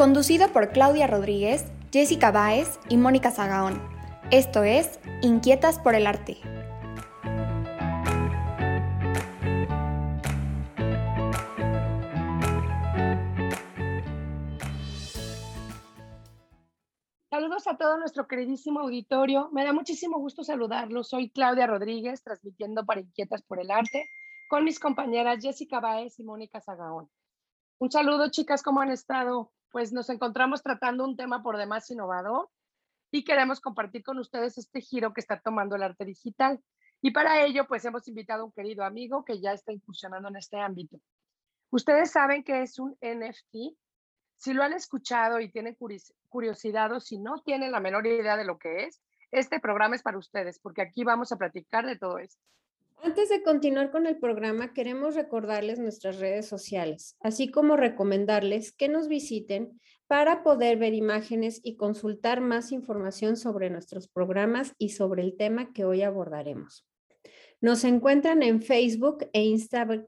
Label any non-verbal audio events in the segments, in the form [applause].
Conducido por Claudia Rodríguez, Jessica Báez y Mónica Zagaón. Esto es Inquietas por el Arte. Saludos a todo nuestro queridísimo auditorio. Me da muchísimo gusto saludarlos. Soy Claudia Rodríguez, transmitiendo para Inquietas por el Arte, con mis compañeras Jessica Báez y Mónica Zagaón. Un saludo, chicas, ¿cómo han estado? Pues nos encontramos tratando un tema por demás innovador y queremos compartir con ustedes este giro que está tomando el arte digital. Y para ello, pues hemos invitado a un querido amigo que ya está incursionando en este ámbito. Ustedes saben que es un NFT. Si lo han escuchado y tienen curiosidad o si no tienen la menor idea de lo que es, este programa es para ustedes, porque aquí vamos a platicar de todo esto. Antes de continuar con el programa, queremos recordarles nuestras redes sociales, así como recomendarles que nos visiten para poder ver imágenes y consultar más información sobre nuestros programas y sobre el tema que hoy abordaremos. Nos encuentran en Facebook e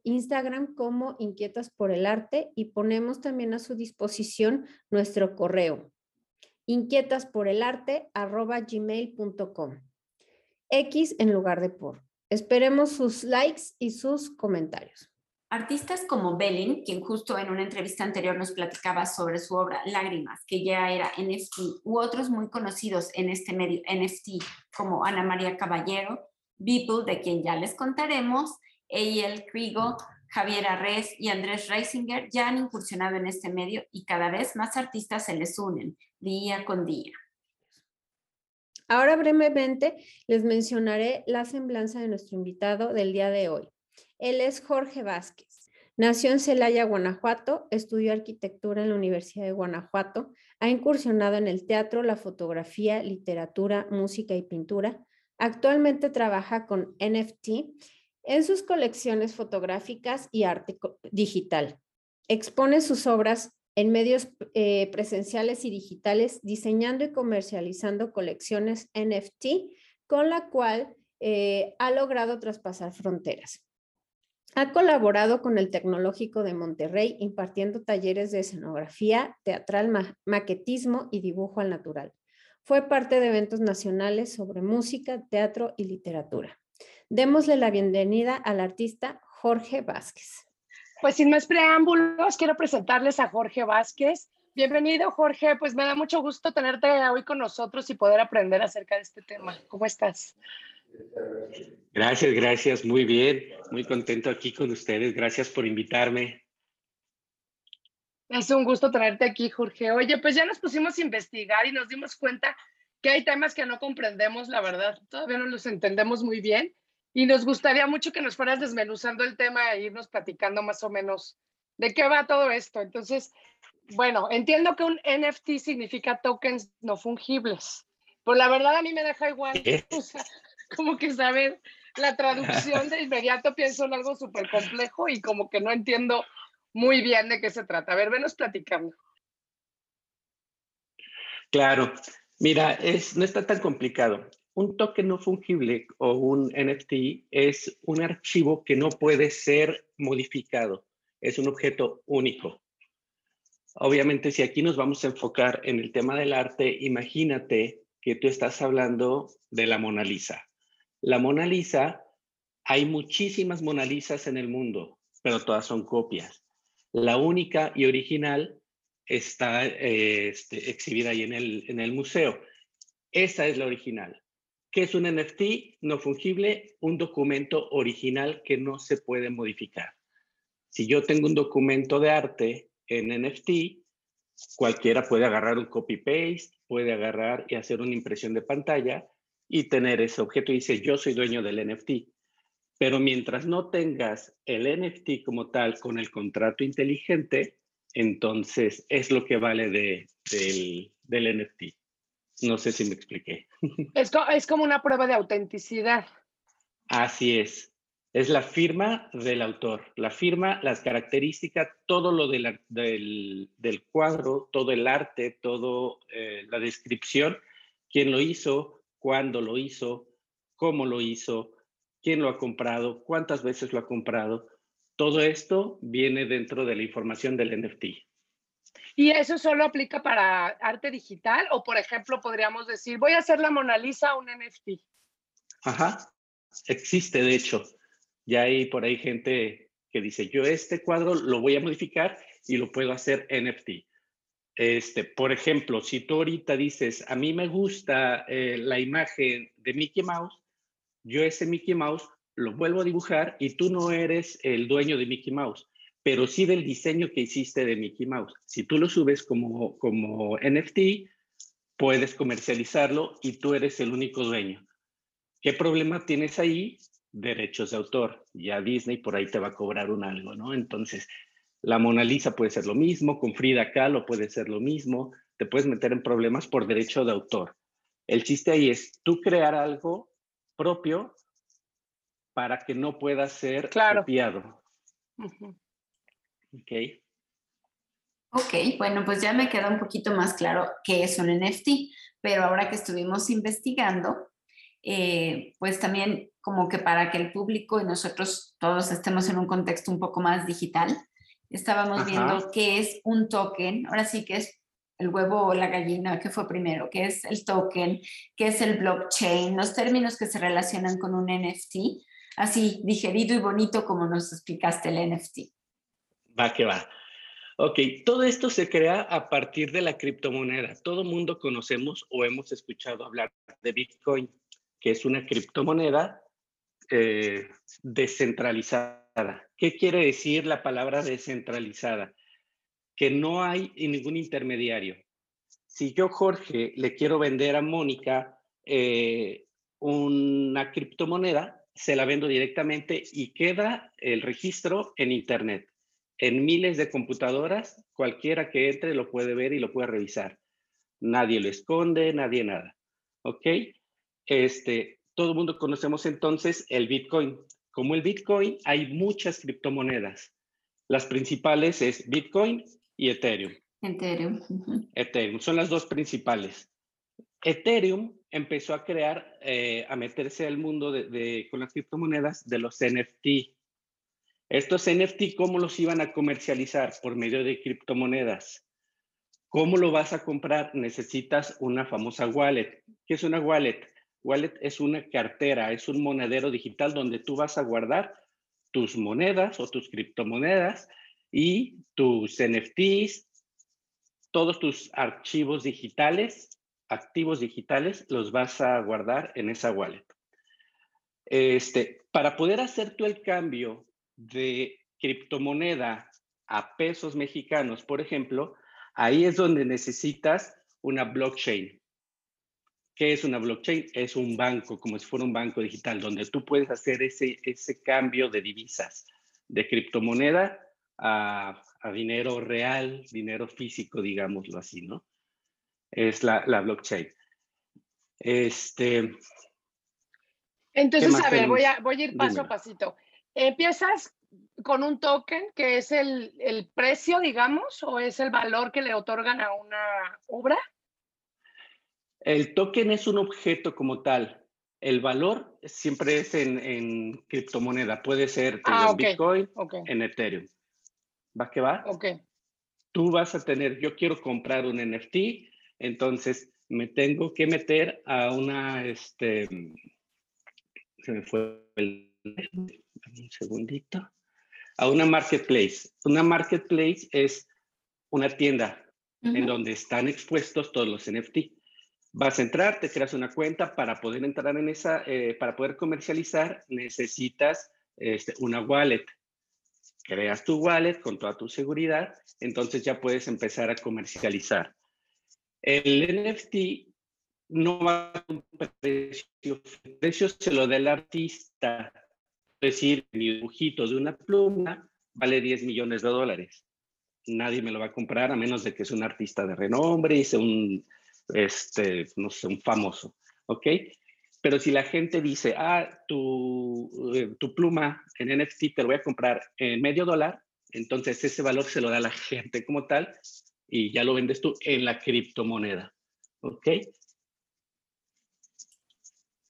Instagram como Inquietas por el Arte y ponemos también a su disposición nuestro correo inquietasporelarte.gmail.com X en lugar de por. Esperemos sus likes y sus comentarios. Artistas como Belin, quien justo en una entrevista anterior nos platicaba sobre su obra Lágrimas, que ya era NFT, u otros muy conocidos en este medio NFT, como Ana María Caballero, Beeple, de quien ya les contaremos, Eyel Krigo, Javier Arres y Andrés Reisinger ya han incursionado en este medio y cada vez más artistas se les unen día con día. Ahora brevemente les mencionaré la semblanza de nuestro invitado del día de hoy. Él es Jorge Vázquez. Nació en Celaya, Guanajuato, estudió arquitectura en la Universidad de Guanajuato, ha incursionado en el teatro, la fotografía, literatura, música y pintura. Actualmente trabaja con NFT en sus colecciones fotográficas y arte digital. Expone sus obras en medios eh, presenciales y digitales, diseñando y comercializando colecciones NFT, con la cual eh, ha logrado traspasar fronteras. Ha colaborado con el Tecnológico de Monterrey impartiendo talleres de escenografía, teatral, maquetismo y dibujo al natural. Fue parte de eventos nacionales sobre música, teatro y literatura. Démosle la bienvenida al artista Jorge Vázquez. Pues sin más preámbulos, quiero presentarles a Jorge Vázquez. Bienvenido, Jorge. Pues me da mucho gusto tenerte hoy con nosotros y poder aprender acerca de este tema. ¿Cómo estás? Gracias, gracias. Muy bien. Muy contento aquí con ustedes. Gracias por invitarme. Es un gusto tenerte aquí, Jorge. Oye, pues ya nos pusimos a investigar y nos dimos cuenta que hay temas que no comprendemos, la verdad. Todavía no los entendemos muy bien. Y nos gustaría mucho que nos fueras desmenuzando el tema e irnos platicando más o menos de qué va todo esto. Entonces, bueno, entiendo que un NFT significa tokens no fungibles, pero la verdad a mí me deja igual. [laughs] como que, ¿sabes? La traducción de inmediato pienso en algo súper complejo y como que no entiendo muy bien de qué se trata. A ver, venos platicando. Claro, mira, es, no está tan complicado un token no fungible o un NFT es un archivo que no puede ser modificado. Es un objeto único. Obviamente, si aquí nos vamos a enfocar en el tema del arte, imagínate que tú estás hablando de la Mona Lisa. La Mona Lisa, hay muchísimas Mona Lisas en el mundo, pero todas son copias. La única y original está eh, este, exhibida ahí en el, en el museo. Esa es la original. ¿Qué es un NFT no fungible? Un documento original que no se puede modificar. Si yo tengo un documento de arte en NFT, cualquiera puede agarrar un copy-paste, puede agarrar y hacer una impresión de pantalla y tener ese objeto y dice, yo soy dueño del NFT. Pero mientras no tengas el NFT como tal con el contrato inteligente, entonces es lo que vale de, del, del NFT. No sé si me expliqué. [laughs] Es, es como una prueba de autenticidad. Así es. Es la firma del autor, la firma, las características, todo lo del, del, cuadro, todo el arte, todo eh, la descripción, quién lo hizo, cuándo lo hizo, cómo lo hizo, quién lo ha comprado, cuántas veces lo ha comprado. Todo esto viene dentro de la información del NFT. ¿Y eso solo aplica para arte digital? O, por ejemplo, podríamos decir, voy a hacer la Mona Lisa un NFT. Ajá, existe de hecho. Ya hay por ahí gente que dice, yo este cuadro lo voy a modificar y lo puedo hacer NFT. Este, por ejemplo, si tú ahorita dices, a mí me gusta eh, la imagen de Mickey Mouse, yo ese Mickey Mouse lo vuelvo a dibujar y tú no eres el dueño de Mickey Mouse pero sí del diseño que hiciste de Mickey Mouse. Si tú lo subes como, como NFT, puedes comercializarlo y tú eres el único dueño. ¿Qué problema tienes ahí? Derechos de autor. Ya Disney por ahí te va a cobrar un algo, ¿no? Entonces, la Mona Lisa puede ser lo mismo, con Frida Kahlo puede ser lo mismo, te puedes meter en problemas por derecho de autor. El chiste ahí es tú crear algo propio para que no pueda ser copiado. Ok. Ok, bueno, pues ya me queda un poquito más claro qué es un NFT, pero ahora que estuvimos investigando, eh, pues también como que para que el público y nosotros todos estemos en un contexto un poco más digital, estábamos viendo qué es un token, ahora sí que es el huevo o la gallina, ¿qué fue primero? ¿Qué es el token? ¿Qué es el blockchain? Los términos que se relacionan con un NFT, así digerido y bonito como nos explicaste el NFT. Va que va. Ok, todo esto se crea a partir de la criptomoneda. Todo mundo conocemos o hemos escuchado hablar de Bitcoin, que es una criptomoneda eh, descentralizada. ¿Qué quiere decir la palabra descentralizada? Que no hay ningún intermediario. Si yo, Jorge, le quiero vender a Mónica eh, una criptomoneda, se la vendo directamente y queda el registro en Internet en miles de computadoras, cualquiera que entre lo puede ver y lo puede revisar. Nadie lo esconde, nadie nada. ¿Ok? Este, todo el mundo conocemos entonces el Bitcoin. Como el Bitcoin, hay muchas criptomonedas. Las principales es Bitcoin y Ethereum. Ethereum. Ethereum, son las dos principales. Ethereum empezó a crear, eh, a meterse al mundo de, con las criptomonedas de los NFT, estos NFT, ¿cómo los iban a comercializar? Por medio de criptomonedas. ¿Cómo lo vas a comprar? Necesitas una famosa wallet. ¿Qué es una wallet? Wallet es una cartera, es un monedero digital donde tú vas a guardar tus monedas o tus criptomonedas y tus NFTs, todos tus archivos digitales, activos digitales, los vas a guardar en esa wallet. Este, para poder hacer tú el cambio de criptomoneda a pesos mexicanos, por ejemplo, ahí es donde necesitas una blockchain. ¿Qué es una blockchain? Es un banco, como si fuera un banco digital, donde tú puedes hacer ese, ese cambio de divisas, de criptomoneda a, dinero real, dinero físico, digámoslo así, ¿no? Es la, blockchain. Este. Entonces, a ver, voy a, voy a ir paso a pasito. Empiezas con un token que es el, precio, digamos, o es el valor que le otorgan a una obra. El token es un objeto como tal. El valor siempre es en, criptomoneda. Puede ser ah, en Bitcoin, en Ethereum. ¿Va que va? Ok. Tú vas a tener, yo quiero comprar un NFT, entonces me tengo que meter a una, este, se me fue el un segundito, a una marketplace. Una marketplace es una tienda en donde están expuestos todos los NFT. Vas a entrar, te creas una cuenta para poder entrar en esa, eh, para poder comercializar, necesitas este, una wallet. Creas tu wallet con toda tu seguridad, entonces ya puedes empezar a comercializar. El NFT no va a un precio, el precio se lo da el artista. Es decir, mi dibujito de una pluma vale 10 millones de dólares. Nadie me lo va a comprar a menos de que sea un artista de renombre y sea un, este, no sé, un famoso, ¿ok? Pero si la gente dice, ah, tu, eh, tu pluma en NFT te lo voy a comprar en medio dólar, entonces ese valor se lo da la gente como tal y ya lo vendes tú en la criptomoneda, ¿ok?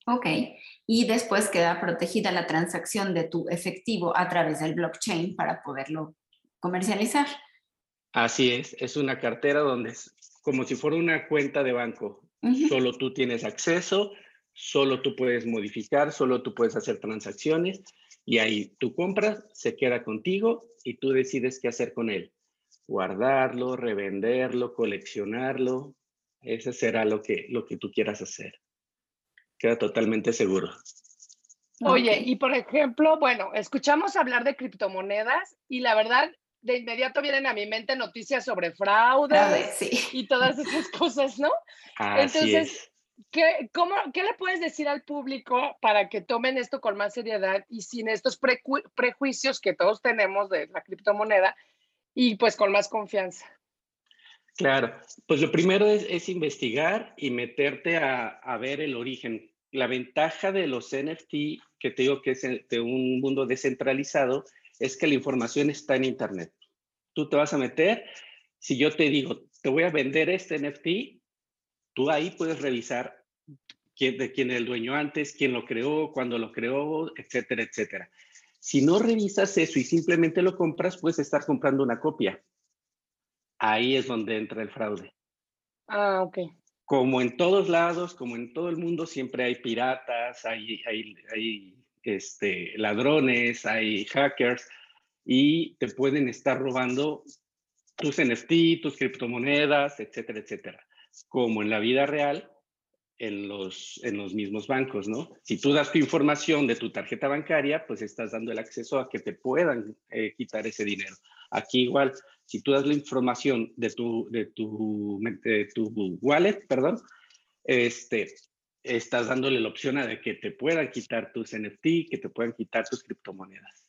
Ok, y después queda protegida la transacción de tu efectivo a través del blockchain para poderlo comercializar. Así es, es una cartera donde es como si fuera una cuenta de banco. Solo tú tienes acceso, solo tú puedes modificar, solo tú puedes hacer transacciones y ahí tú compras, se queda contigo y tú decides qué hacer con él. Guardarlo, revenderlo, coleccionarlo. Ese será lo que, lo que tú quieras hacer queda totalmente seguro. Oye, y por ejemplo, bueno, escuchamos hablar de criptomonedas y la verdad, de inmediato vienen a mi mente noticias sobre fraude y todas esas [laughs] cosas, ¿no? Entonces, ¿qué, cómo, ¿qué le puedes decir al público para que tomen esto con más seriedad y sin estos prejuicios que todos tenemos de la criptomoneda y pues con más confianza? Claro, pues lo primero es, investigar y meterte a, a, ver el origen la ventaja de los NFT, que te digo que es de un mundo descentralizado, es que la información está en Internet. Tú te vas a meter, si yo te digo, te voy a vender este NFT, tú ahí puedes revisar quién, de quién es el dueño antes, quién lo creó, cuándo lo creó, etcétera, etcétera. Si no revisas eso y simplemente lo compras, puedes estar comprando una copia. Ahí es donde entra el fraude. Ah, ok como en todos lados, como en todo el mundo, siempre hay piratas, hay, hay, este, ladrones, hay hackers y te pueden estar robando tus NFT, tus criptomonedas, etcétera, etcétera. Como en la vida real, en los, en los mismos bancos, ¿no? Si tú das tu información de tu tarjeta bancaria, pues estás dando el acceso a que te puedan eh, quitar ese dinero. Aquí igual, si tú das la información de tu, de tu, de tu wallet, perdón, este, estás dándole la opción a de que te puedan quitar tus NFT, que te puedan quitar tus criptomonedas.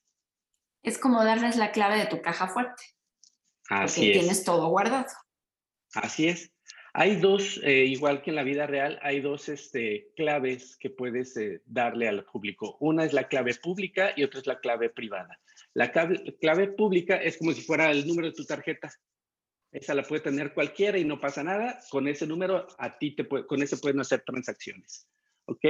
Es como darles la clave de tu caja fuerte. Así porque tienes todo guardado. Así es. Hay dos, eh, igual que en la vida real, hay dos este, claves que puedes eh, darle al público. Una es la clave pública y otra es la clave privada. La clave, pública es como si fuera el número de tu tarjeta. Esa la puede tener cualquiera y no pasa nada. Con ese número, a ti te con ese pueden hacer transacciones. ¿Ok?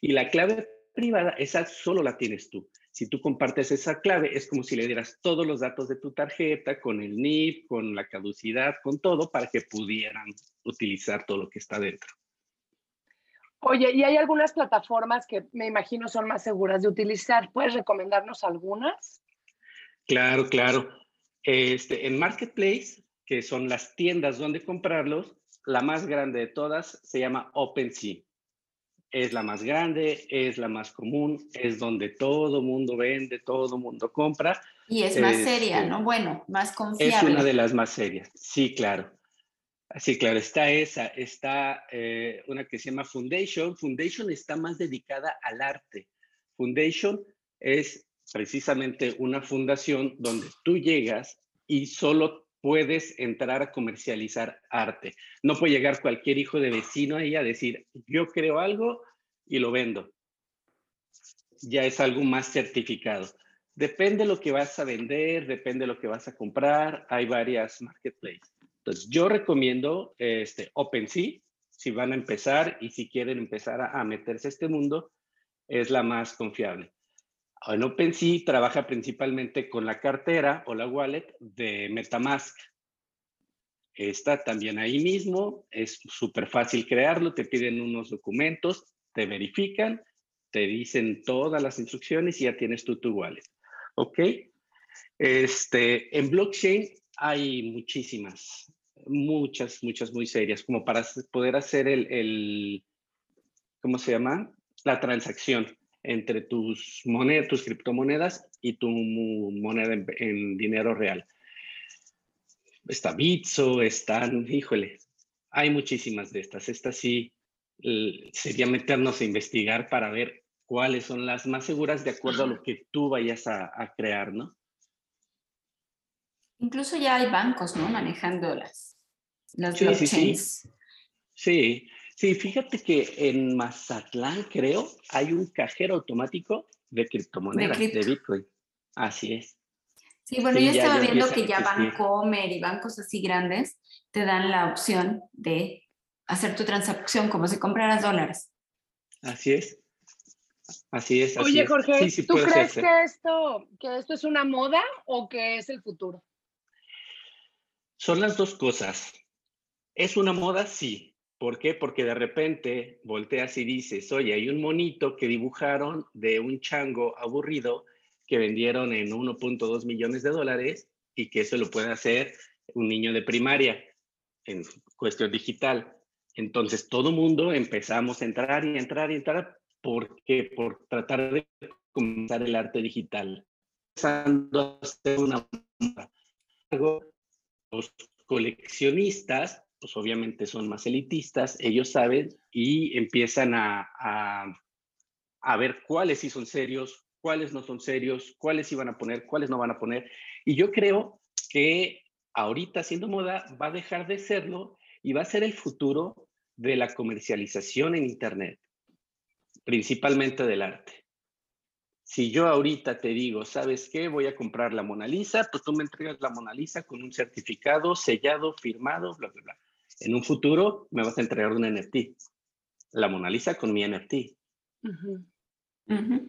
Y la clave privada, esa solo la tienes tú. Si tú compartes esa clave, es como si le dieras todos los datos de tu tarjeta, con el NIP, con la caducidad, con todo, para que pudieran utilizar todo lo que está dentro. Oye, y hay algunas plataformas que me imagino son más seguras de utilizar. ¿Puedes recomendarnos algunas? Claro, claro. Este, en Marketplace, que son las tiendas donde comprarlos, la más grande de todas se llama OpenSea. Es la más grande, es la más común, es donde todo mundo vende, todo mundo compra. Y es más seria, este, ¿no? Bueno, más confiable. Es una de las más serias, sí, claro. Sí, claro, está esa, está eh, una que se llama Foundation. Foundation está más dedicada al arte. Foundation es precisamente una fundación donde tú llegas y solo puedes entrar a comercializar arte. No puede llegar cualquier hijo de vecino ahí a decir, yo creo algo y lo vendo. Ya es algo más certificado. Depende de lo que vas a vender, depende de lo que vas a comprar. Hay varias marketplaces. Entonces, yo recomiendo este, OpenSea, si van a empezar y si quieren empezar a, a meterse a este mundo, es la más confiable. En OpenSea trabaja principalmente con la cartera o la wallet de MetaMask. Está también ahí mismo, es súper fácil crearlo, te piden unos documentos, te verifican, te dicen todas las instrucciones y ya tienes tú tu wallet. ¿Ok? Este, en blockchain hay muchísimas. muchas, muchas muy serias, como para poder hacer el, el ¿cómo se llama? La transacción entre tus monedas, tus criptomonedas y tu moneda en, dinero real. Está Bitso, están, híjole, hay muchísimas de estas. Estas sí sería meternos a investigar para ver cuáles son las más seguras de acuerdo a lo que tú vayas a, crear, ¿no? Incluso ya hay bancos, ¿no? Manejando las, las sí, blockchains. Sí, sí. sí, fíjate que en Mazatlán, creo, hay un cajero automático de criptomonedas, de, Bitcoin. Así es. Sí, bueno, yo estaba viendo que ya Bancomer y bancos así grandes te dan la opción de hacer tu transacción como si compraras dólares. Así es. Así es. Oye, Jorge, ¿tú crees que esto, que esto es una moda o que es el futuro? Son las dos cosas. ¿Es una moda? Sí. ¿Por qué? Porque de repente volteas y dices, oye, hay un monito que dibujaron de un chango aburrido que vendieron en 1.2 millones de dólares y que eso lo puede hacer un niño de primaria en cuestión digital. Entonces todo mundo empezamos a entrar y entrar y entrar porque por tratar de comenzar el arte digital. Empezando a hacer una los coleccionistas, pues obviamente son más elitistas, ellos saben y empiezan a, a, ver cuáles sí son serios, cuáles no son serios, cuáles iban a poner, cuáles no van a poner. Y yo creo que ahorita siendo moda va a dejar de serlo y va a ser el futuro de la comercialización en Internet, principalmente del arte. Si yo ahorita te digo, ¿sabes qué? Voy a comprar la Mona Lisa, pues tú me entregas la Mona Lisa con un certificado sellado, firmado, bla, bla, bla. En un futuro me vas a entregar un NFT. La Mona Lisa con mi NFT.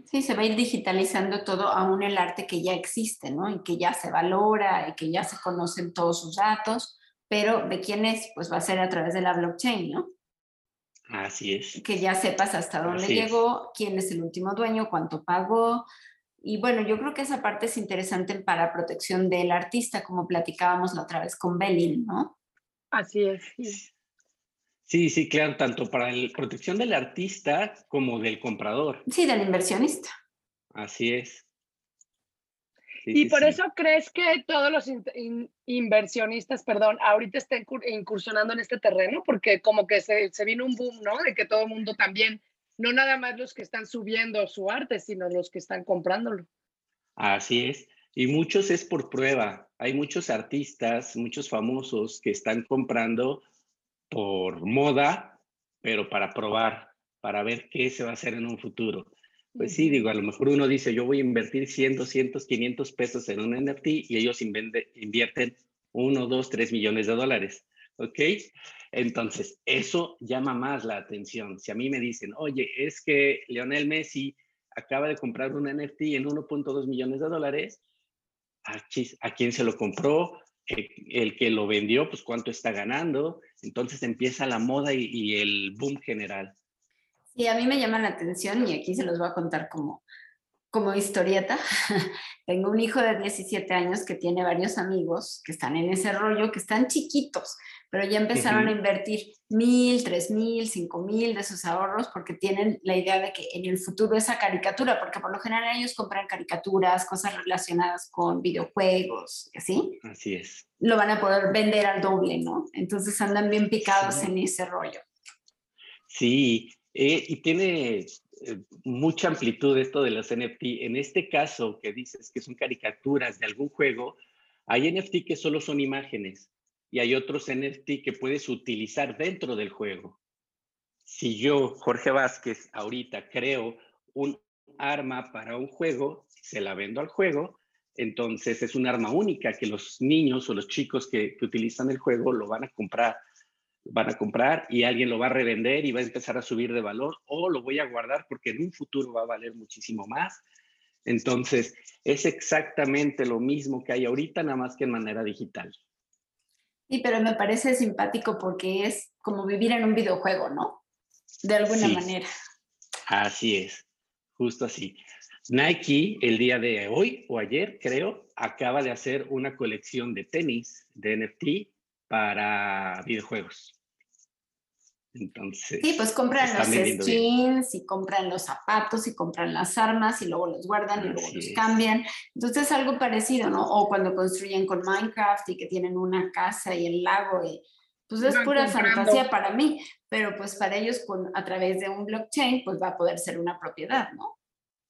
Sí, se va a ir digitalizando todo, aún el arte que ya existe, ¿no? Y que ya se valora y que ya se conocen todos sus datos, pero de quién es, pues va a ser a través de la blockchain, ¿no? Así es. Que ya sepas hasta dónde llegó, quién es el último dueño, cuánto pagó. Y bueno, yo creo que esa parte es interesante para protección del artista, como platicábamos la otra vez con Belin, ¿no? Así es. Sí, sí, claro, tanto para la protección del artista como del comprador. Sí, del inversionista. Así es. y por eso crees que todos los inversionistas, perdón, ahorita están incursionando en este terreno, porque como que se, se vino un boom, ¿no? De que todo el mundo también, no nada más los que están subiendo su arte, sino los que están comprándolo. Así es. Y muchos es por prueba. Hay muchos artistas, muchos famosos que están comprando por moda, pero para probar, para ver qué se va a hacer en un futuro. Pues sí, digo, a lo mejor uno dice, yo voy a invertir 100, 200, 500 pesos en un NFT y ellos invierten 1, 2, 3 millones de dólares. ¿Ok? Entonces, eso llama más la atención. Si a mí me dicen, oye, es que Leonel Messi acaba de comprar un NFT en 1.2 millones de dólares, ¿a, ¿a quién se lo compró? el que lo vendió, pues cuánto está ganando. Entonces empieza la moda y, y, el boom general. Sí, a mí me llama la atención y aquí se los voy a contar como, como historieta. [laughs] Tengo un hijo de 17 años que tiene varios amigos que están en ese rollo, que están chiquitos, pero ya empezaron a invertir mil, tres mil, cinco mil de sus ahorros porque tienen la idea de que en el futuro esa caricatura, porque por lo general ellos compran caricaturas, cosas relacionadas con videojuegos, ¿sí? Así es. Lo van a poder vender al doble, ¿no? Entonces andan bien picados en ese rollo. Sí, eh, y tiene eh, mucha amplitud esto de los NFT. En este caso que dices que son caricaturas de algún juego, hay NFT que solo son imágenes y hay otros NFT que puedes utilizar dentro del juego. Si yo, Jorge Vázquez, ahorita creo un arma para un juego, se la vendo al juego, entonces es un arma única que los niños o los chicos que, utilizan el juego lo van a comprar. Van a comprar y alguien lo va a revender y va a empezar a subir de valor o lo voy a guardar porque en un futuro va a valer muchísimo más. Entonces, es exactamente lo mismo que hay ahorita, nada más que en manera digital. Sí, pero me parece simpático porque es como vivir en un videojuego, ¿no? De alguna manera. Así es, justo así. Nike el día de hoy o ayer, creo, acaba de hacer una colección de tenis de NFT para videojuegos. Entonces. Sí, pues compran los skins y compran los zapatos y compran las armas y luego los guardan y luego los cambian. Entonces es algo parecido, ¿no? O cuando construyen con Minecraft y que tienen una casa y el lago y pues es pura fantasía para mí, pero pues para ellos con, a través de un blockchain pues va a poder ser una propiedad, ¿no?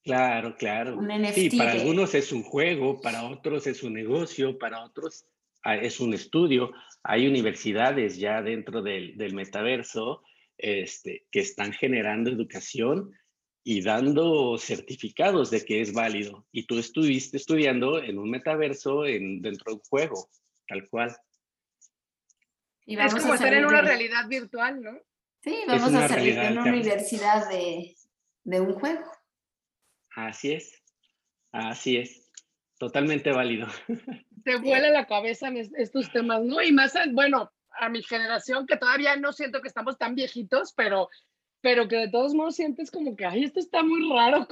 Claro, claro. Un NFT sí, para algunos es un juego, para otros es un negocio, para otros es un estudio. Hay universidades ya dentro del, del metaverso este, que están generando educación y dando certificados de que es válido. Y tú estuviste estudiando en un metaverso en, dentro de un juego, tal cual. Y vamos es como a estar en una realidad virtual, ¿no? Sí, vamos a salir de una universidad de, de un juego. Así es, así es, totalmente válido. [laughs] Te vuela la cabeza en estos temas, ¿no? Y más, bueno, a mi generación, que todavía no siento que estamos tan viejitos, pero, pero que de todos modos sientes como que, ay, esto está muy raro.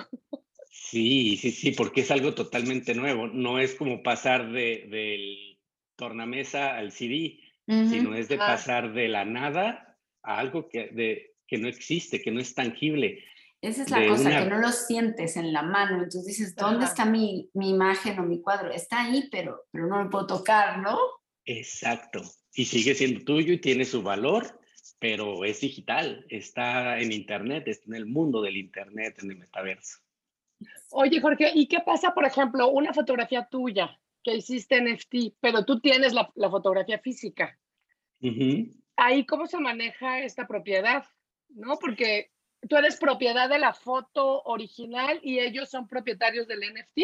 Sí, sí, sí, porque es algo totalmente nuevo. No es como pasar de, del tornamesa al CD, sino es de ah. pasar de la nada a algo que, de, que no existe, que no es tangible. Esa es la cosa, que no lo sientes en la mano. Entonces dices, ¿dónde está mi, mi, imagen o mi cuadro? Está ahí, pero, pero no lo puedo tocar, ¿no? Exacto. Y sigue siendo tuyo y tiene su valor, pero es digital, está en Internet, está en el mundo del Internet, en el metaverso. Oye, Jorge, ¿y qué pasa, por ejemplo, una fotografía tuya que hiciste en NFT, pero tú tienes la, la fotografía física? Ahí, ¿cómo se maneja esta propiedad? ¿No? Porque tú eres propiedad de la foto original y ellos son propietarios del NFT?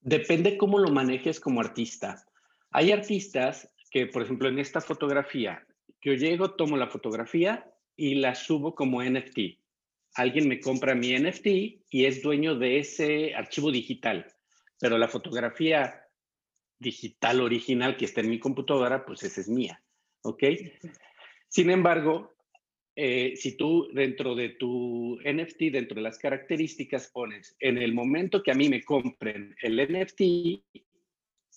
Depende cómo lo manejes como artista. Hay artistas que, por ejemplo, en esta fotografía, yo llego, tomo la fotografía y la subo como NFT. Alguien me compra mi NFT y es dueño de ese archivo digital, pero la fotografía digital original que está en mi computadora, pues esa es mía, ¿ok? Sin embargo, eh, si tú dentro de tu NFT, dentro de las características, pones en el momento que a mí me compren el NFT,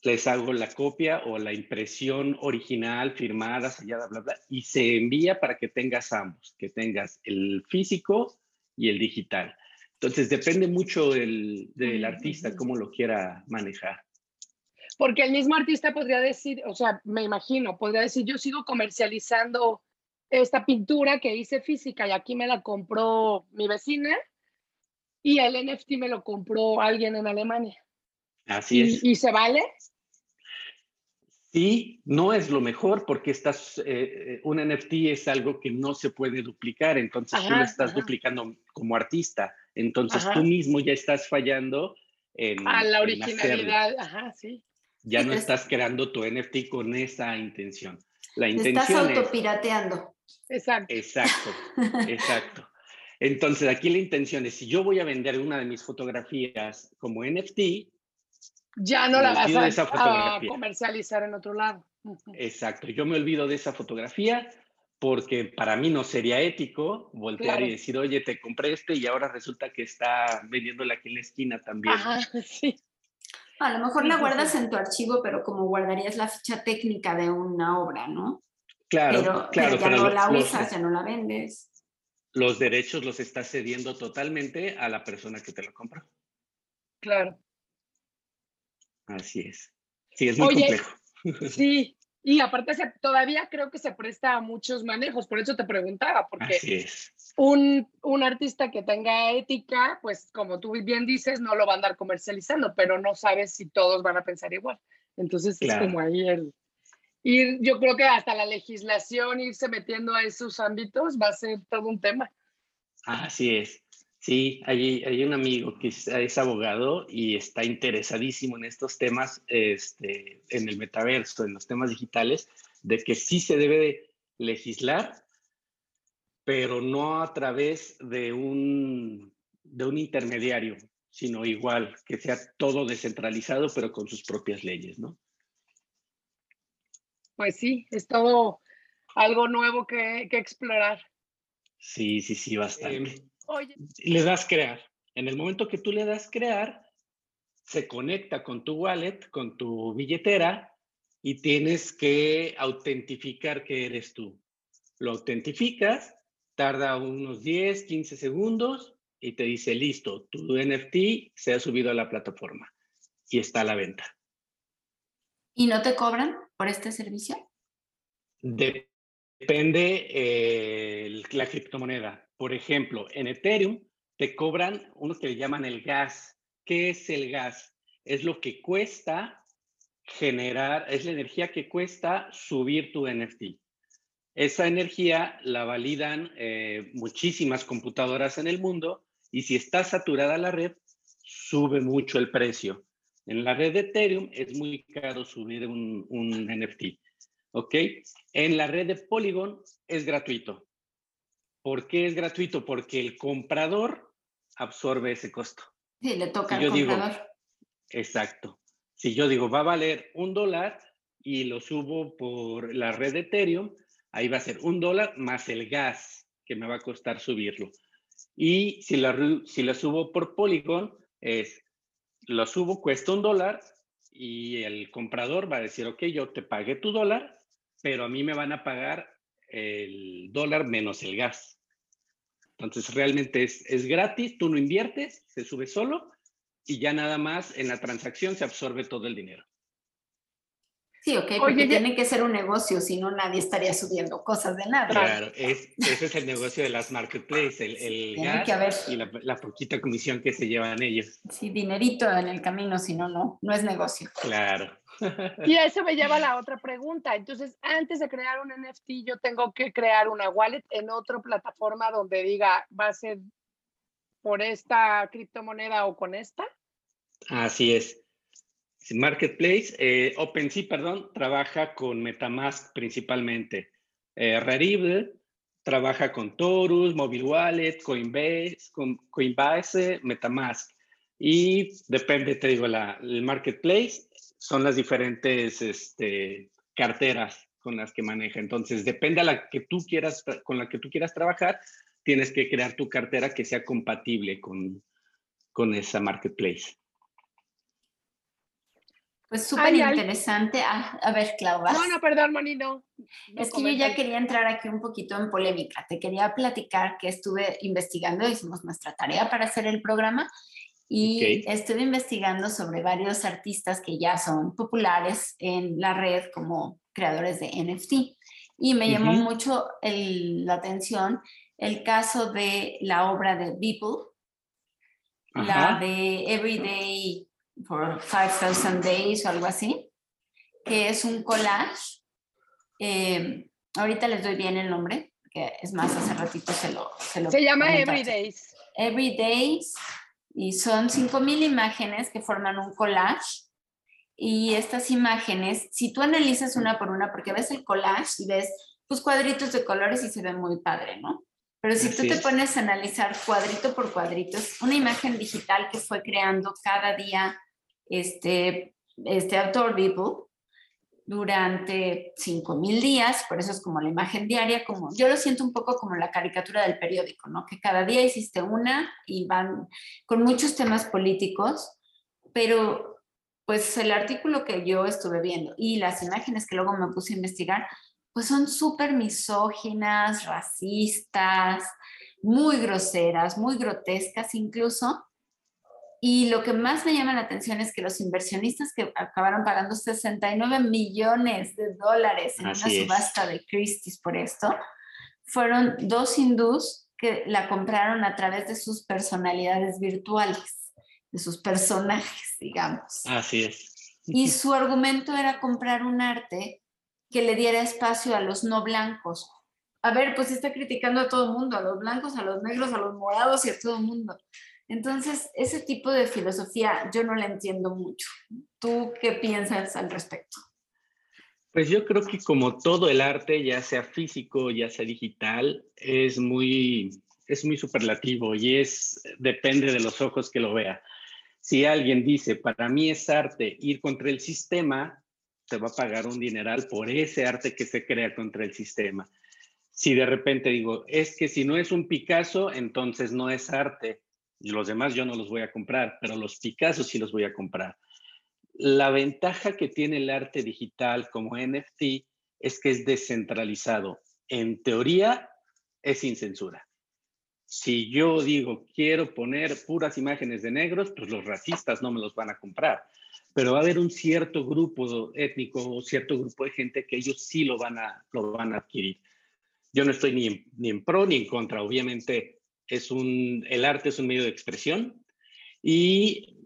les hago la copia o la impresión original, firmada, sellada, bla, bla, y se envía para que tengas ambos, que tengas el físico y el digital. Entonces, depende mucho del, del artista, cómo lo quiera manejar. Porque el mismo artista podría decir, o sea, me imagino, podría decir, yo sigo comercializando esta pintura que hice física y aquí me la compró mi vecina y el NFT me lo compró alguien en Alemania. Así es. ¿Y se vale? Sí, no es lo mejor porque estás, eh, eh, un NFT es algo que no se puede duplicar, entonces tú lo estás duplicando como artista, entonces tú mismo ya estás fallando en... A la originalidad, ajá, sí. Ya no estás creando tu NFT con esa intención. La intención estás autopirateando. Exacto. Exacto, [laughs] exacto. Entonces, aquí la intención es, si yo voy a vender una de mis fotografías como NFT, ya no la vas a, comercializar en otro lado. Exacto, yo me olvido de esa fotografía porque para mí no sería ético voltear y decir, oye, te compré este y ahora resulta que está vendiéndola aquí en la esquina también. Ajá, [laughs] sí. A lo mejor la guardas en tu archivo, pero como guardarías la ficha técnica de una obra, ¿no? Claro, claro. ya no la usas, ya no la vendes. Los derechos los estás cediendo totalmente a la persona que te lo compró. Claro. Así es. Sí, es muy complejo. [laughs] Sí, y aparte todavía creo que se presta a muchos manejos, por eso te preguntaba, porque Un, un, artista que tenga ética, pues como tú bien dices, no lo va a andar comercializando, pero no sabes si todos van a pensar igual. Entonces es como ahí el, y yo creo que hasta la legislación, irse metiendo a esos ámbitos, va a ser todo un tema. Así es. Sí, hay, hay un amigo que es, abogado y está interesadísimo en estos temas, este, en el metaverso, en los temas digitales, de que sí se debe legislar, pero no a través de un, de un intermediario, sino igual, que sea todo descentralizado, pero con sus propias leyes, ¿no? Pues sí, es todo algo nuevo que, explorar. Sí, sí, sí, bastante. Oye. Le das crear. En el momento que tú le das crear, se conecta con tu wallet, con tu billetera, y tienes que autentificar que eres tú. Lo autentificas, tarda unos 10, 15 segundos y te dice, listo, tu NFT se ha subido a la plataforma y está a la venta. ¿Y no te cobran por este servicio? depende eh, la criptomoneda. Por ejemplo, en Ethereum te cobran unos que le llaman el gas. ¿Qué es el gas? Es lo que cuesta generar, es la energía que cuesta subir tu NFT. Esa energía la validan eh, muchísimas computadoras en el mundo y si está saturada la red, sube mucho el precio. En la red de Ethereum es muy caro subir un, un NFT. ¿Ok? En la red de Polygon es gratuito. ¿Por qué es gratuito? Porque el comprador absorbe ese costo. Sí, le toca al comprador. exacto. Si yo digo, va a valer un dólar y lo subo por la red de Ethereum, ahí va a ser un dólar más el gas que me va a costar subirlo. Y si la, si la subo por Polygon, es, lo subo, cuesta un dólar y el comprador va a decir, ok, yo te pagué tu dólar, pero a mí me van a pagar el dólar menos el gas. Entonces realmente es, es gratis, tú no inviertes, se sube solo y ya nada más en la transacción se absorbe todo el dinero. Sí, ok, porque tiene que ser un negocio, si no nadie estaría subiendo cosas de nada. Claro, ese es el negocio de las marketplaces, el, el gas y la, la, poquita comisión que se llevan ellos. Sí, dinerito en el camino, si no, no, no es negocio. Claro. Y eso me lleva a la otra pregunta. Entonces, antes de crear un NFT, yo tengo que crear una wallet en otra plataforma donde diga, va a ser por esta criptomoneda o con esta. Así es. Marketplace, eh, OpenSea, perdón, trabaja con MetaMask principalmente. Eh, trabaja con Torus, Mobile Wallet, Coinbase, Coinbase, MetaMask. Y depende, te digo, la, el Marketplace son las diferentes este, carteras con las que maneja. Entonces, depende a la que tú quieras, con la que tú quieras trabajar, tienes que crear tu cartera que sea compatible con, con esa marketplace. Pues súper interesante. Ah, a ver, Claudia. No, no, perdón, Moni, no. es que yo ya quería entrar aquí un poquito en polémica. Te quería platicar que estuve investigando, hicimos nuestra tarea para hacer el programa y estuve investigando sobre varios artistas que ya son populares en la red como creadores de NFT. Y me llamó mucho la atención el caso de la obra de Beeple, la de Everyday for 5000 Days o algo así, que es un collage. Eh, ahorita les doy bien el nombre, que es más, hace ratito se lo... Se, lo se llama Everydays. Everydays, y son 5000 imágenes que forman un collage. Y estas imágenes, si tú analizas una por una, porque ves el collage y ves pues cuadritos de colores y se ve muy padre, ¿no? Pero si tú te pones a analizar cuadrito por cuadrito, es una imagen digital que fue creando cada día este, este autor vivo durante 5.000 días, por eso es como la imagen diaria, como yo lo siento un poco como la caricatura del periódico, ¿no? Que cada día hiciste una y van con muchos temas políticos, pero pues el artículo que yo estuve viendo y las imágenes que luego me puse a investigar, pues son súper misóginas, racistas, muy groseras, muy grotescas incluso, y lo que más me llama la atención es que los inversionistas que acabaron pagando 69 millones de dólares en una subasta de Christie's por esto, fueron dos hindús que la compraron a través de sus personalidades virtuales, de sus personajes, digamos. Así es. Y su argumento era comprar un arte que le diera espacio a los no blancos. A ver, pues está criticando a todo el mundo, a los blancos, a los negros, a los morados y a todo el mundo. Entonces, ese tipo de filosofía yo no la entiendo mucho. ¿Tú qué piensas al respecto? Pues yo creo que como todo el arte, ya sea físico, ya sea digital, es muy, es muy superlativo y es, depende de los ojos que lo vea. Si alguien dice, para mí es arte ir contra el sistema, se va a pagar un dineral por ese arte que se crea contra el sistema. Si de repente digo, es que si no es un Picasso, entonces no es arte, los demás yo no los voy a comprar, pero los Picasso sí los voy a comprar. La ventaja que tiene el arte digital como NFT es que es descentralizado. En teoría, es sin censura. Si yo digo, quiero poner puras imágenes de negros, pues los racistas no me los van a comprar. Pero va a haber un cierto grupo étnico o cierto grupo de gente que ellos sí lo van a, lo van a adquirir. Yo no estoy ni ni en pro ni en contra. Obviamente, es un, el arte es un medio de expresión y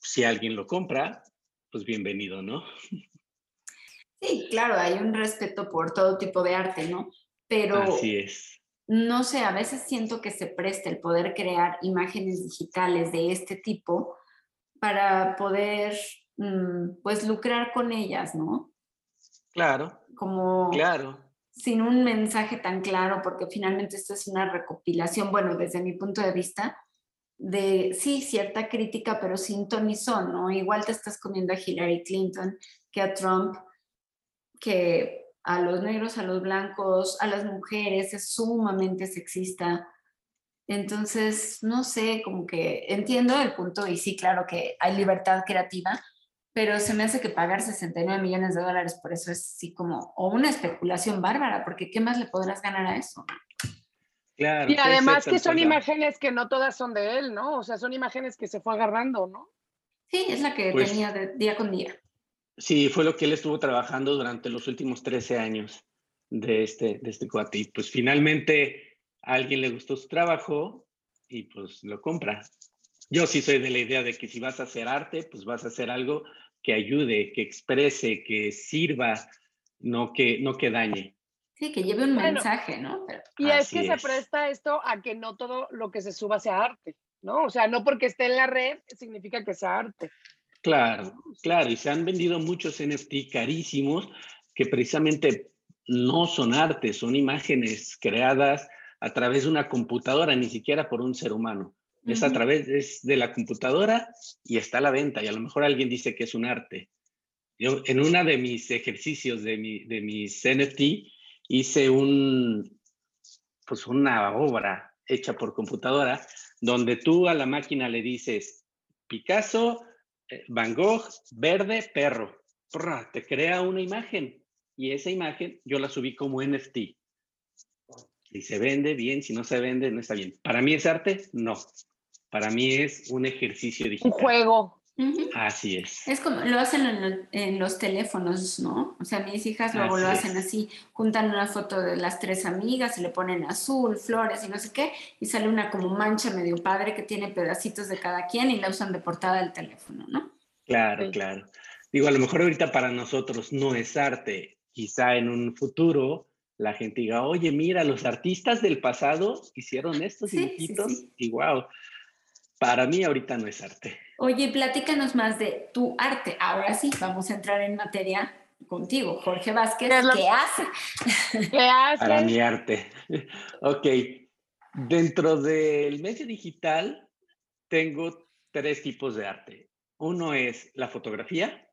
si alguien lo compra, pues bienvenido, ¿no? Sí, claro, hay un respeto por todo tipo de arte, ¿no? Pero Así es. no sé, a veces siento que se presta el poder crear imágenes digitales de este tipo para poder, mm, pues, lucrar con ellas, ¿no? Claro, Como claro. Sin un mensaje tan claro, porque finalmente esto es una recopilación, bueno, desde mi punto de vista, de, sí, cierta crítica, pero sin ton ni son, ¿no? Igual te estás comiendo a Hillary Clinton que a Trump, que a los negros, a los blancos, a las mujeres, es sumamente sexista. Entonces, no sé, como que entiendo el punto y sí, claro que hay libertad creativa, pero se me hace que pagar 69 millones de dólares por eso es así como, o una especulación bárbara, porque ¿qué más le podrás ganar a eso? Claro. Y además que son la- imágenes que no todas son de él, ¿no? O sea, son imágenes que se fue agarrando, ¿no? Sí, es la que Pues- tenía de día con día. Sí, fue lo que él estuvo trabajando durante los últimos 13 años de este, de este cuate. Y pues finalmente a alguien le gustó su trabajo y pues lo compra. Yo sí soy de la idea de que si vas a hacer arte, pues vas a hacer algo que ayude, que exprese, que sirva, no que, no que dañe. Sí, que lleve un Bueno, mensaje, ¿no? Pero- Y es Así que se es. presta esto a que no todo lo que se suba sea arte, ¿no? O sea, no porque esté en la red significa que sea arte. Claro, claro, y se han vendido muchos NFT carísimos que precisamente no son arte, son imágenes creadas a través de una computadora, ni siquiera por un ser humano. Es a través es de la computadora y está a la venta, y a lo mejor alguien dice que es un arte. Yo en uno de mis ejercicios de, mi, de mis NFT hice un, pues una obra hecha por computadora donde tú a la máquina le dices Picasso, eh, Van Gogh, verde, perro. Te crea una imagen y esa imagen yo la subí como NFT. Si se vende bien, si no se vende, no está bien. Para mí es arte, no. Para mí es un ejercicio Un digital. juego. Ujú. Así es. Es como lo hacen en, lo- en los teléfonos, ¿no? O sea, mis hijas luego lo hacen es. así, juntan una foto de las tres amigas y le ponen azul, flores y no sé qué, y sale una como mancha medio padre que tiene pedacitos de cada quien y la usan de portada del teléfono, ¿no? Claro, Sí. claro. Digo, a lo mejor ahorita para nosotros no es arte. Quizá en un futuro la gente diga, oye, mira, los artistas del pasado hicieron estos Sí, sí, dibujitos sí. y wow. Para mí ahorita no es arte. Oye, platícanos más de tu arte. Ahora sí, vamos a entrar en materia contigo, Jorge Vázquez. ¿Qué lo- ¿Qué hace? ¿Qué haces? Para mi arte. [laughs] ok. Dentro del medio digital tengo tres tipos de arte. Uno es la fotografía.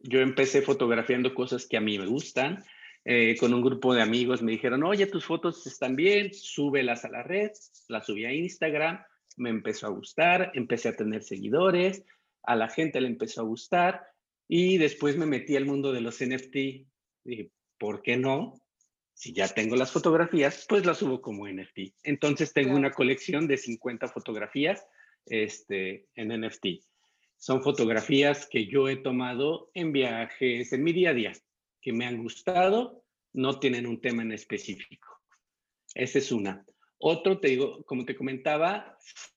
Yo empecé fotografiando cosas que a mí me gustan. Eh, con un grupo de amigos me dijeron, oye, tus fotos están bien, súbelas a la red. Las subí a Instagram, me empezó a gustar, empecé a tener seguidores, a la gente le empezó a gustar y después me metí al mundo de los NFT. Dije, ¿por qué no? Si ya tengo las fotografías, pues las subo como NFT. Entonces tengo Claro. una colección de 50 fotografías este, en NFT. Son fotografías que yo he tomado en viajes, en mi día a día, que me han gustado, no tienen un tema en específico. Esa es una. Otro, te digo, como te comentaba,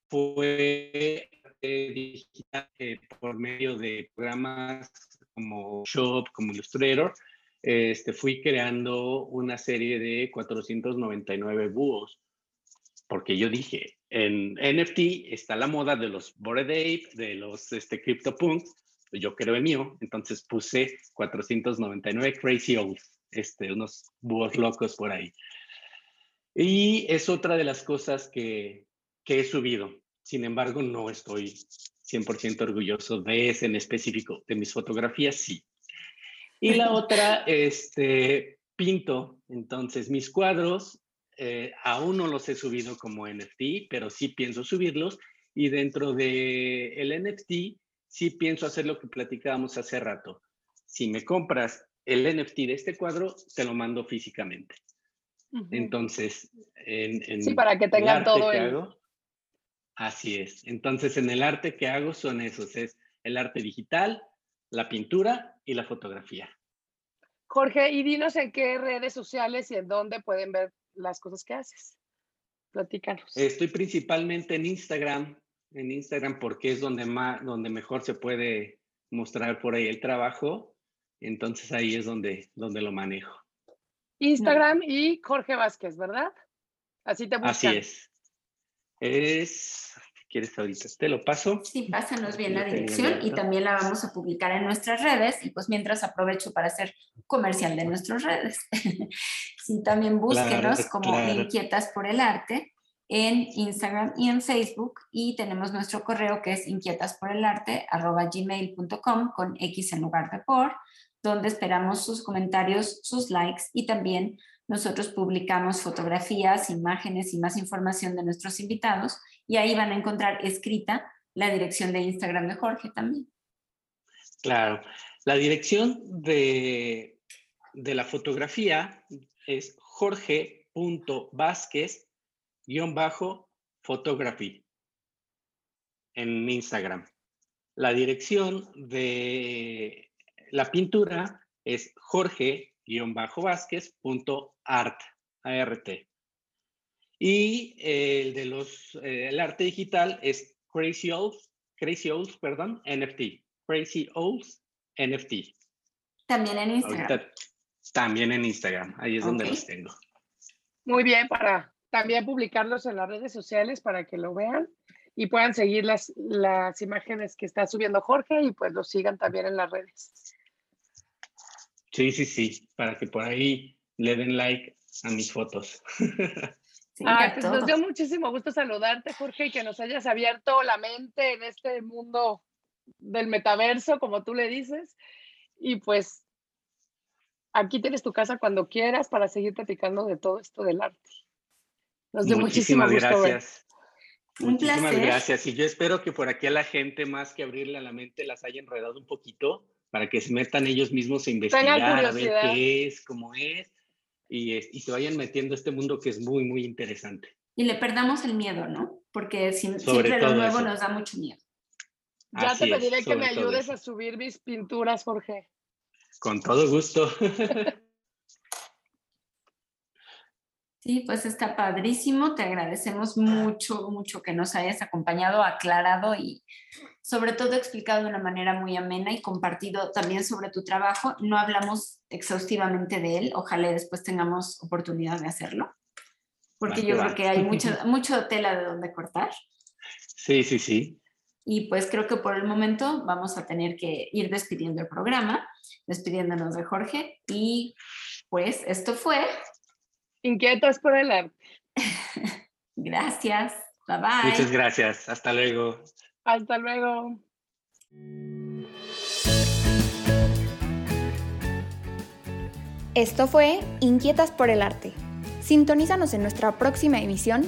fue eh, digital eh, por medio de programas como Shop, como Illustrator, este, fui creando una serie de 499 búhos, porque yo dije, en NFT está la moda de los Bored Ape, de los este, CryptoPunks, yo creo el mío, entonces puse 499 Crazy Owls, este, unos búhos locos por ahí. Y es otra de las cosas que, que he subido. Sin embargo, no estoy 100% orgulloso de ese en específico. De mis fotografías, sí. Y la otra, este, pinto. Entonces, mis cuadros eh, aún no los he subido como NFT, pero sí pienso subirlos. Y dentro del el NFT sí pienso hacer lo que platicábamos hace rato. Si me compras el NFT de este cuadro, te lo mando físicamente. Entonces, en, sí, para que tengan todo el... así es. Entonces, en el arte que hago son esos, es el arte digital, la pintura y la fotografía. Jorge, y dinos en qué redes sociales y en dónde pueden ver las cosas que haces. Platícanos. Estoy principalmente en Instagram, en Instagram porque es donde más, donde mejor se puede mostrar por ahí el trabajo. Entonces ahí es donde, donde lo manejo. Instagram y Jorge Vázquez, ¿verdad? Así te buscan. Así es. Es, ¿quieres ahorita? Te lo paso. Sí, pásanos bien la dirección y también la vamos a publicar en nuestras redes y pues mientras aprovecho para hacer comercial de nuestras redes. [laughs] sí, también búsquenos como Inquietas por el Arte en Instagram y en Facebook y tenemos nuestro correo que es inquietasporelarte.gmail.com con X en lugar de por donde esperamos sus comentarios, sus likes y también nosotros publicamos fotografías, imágenes y más información de nuestros invitados y ahí van a encontrar escrita la dirección de Instagram de Jorge también. Claro, la dirección de, de la fotografía es jorge.vázquez-photography en Instagram. La dirección de la pintura es jorge-vázquez.art, art. Y el de los, eh, el arte digital es Crazy Owls, Crazy Owls, perdón, NFT, Crazy Owls NFT. También en Instagram. también en Instagram, ahí es donde los tengo. Muy bien, para también publicarlos en las redes sociales para que lo vean y puedan seguir las, las imágenes que está subiendo Jorge y pues lo sigan también en las redes. Sí, sí, sí, para que por ahí le den like a mis fotos. [laughs] ah, pues nos dio muchísimo gusto saludarte, Jorge, y que nos hayas abierto la mente en este mundo del metaverso, como tú le dices. Y pues aquí tienes tu casa cuando quieras para seguir platicando de todo esto del arte. Nos dio muchísimas muchísimo gusto gracias. Muchísimas gracias. Y yo espero que por aquí a la gente, más que abrirle a la mente, las haya enredado un poquito para que se metan ellos mismos a investigar, a ver qué es, cómo es, y, y se vayan metiendo a este mundo que es muy, muy interesante. Y le perdamos el miedo, ¿no? Porque siempre lo nuevo nos da mucho miedo. Ya te pediré que me ayudes a subir mis pinturas, Jorge. Con todo gusto. [laughs] Sí, pues está padrísimo. Te agradecemos mucho, mucho que nos hayas acompañado, aclarado y sobre todo explicado de una manera muy amena y compartido también sobre tu trabajo. No hablamos exhaustivamente de él. Ojalá después tengamos oportunidad de hacerlo, porque yo creo que hay mucho, [laughs] mucho tela de donde cortar. Sí, sí, sí. Y pues creo que por el momento vamos a tener que ir despidiendo el programa, despidiéndonos de Jorge. Y pues esto fue Inquietos por el arte. [laughs] gracias. Bye bye. Muchas gracias. Hasta luego. Hasta luego. Esto fue Inquietas por el Arte. Sintonízanos en nuestra próxima emisión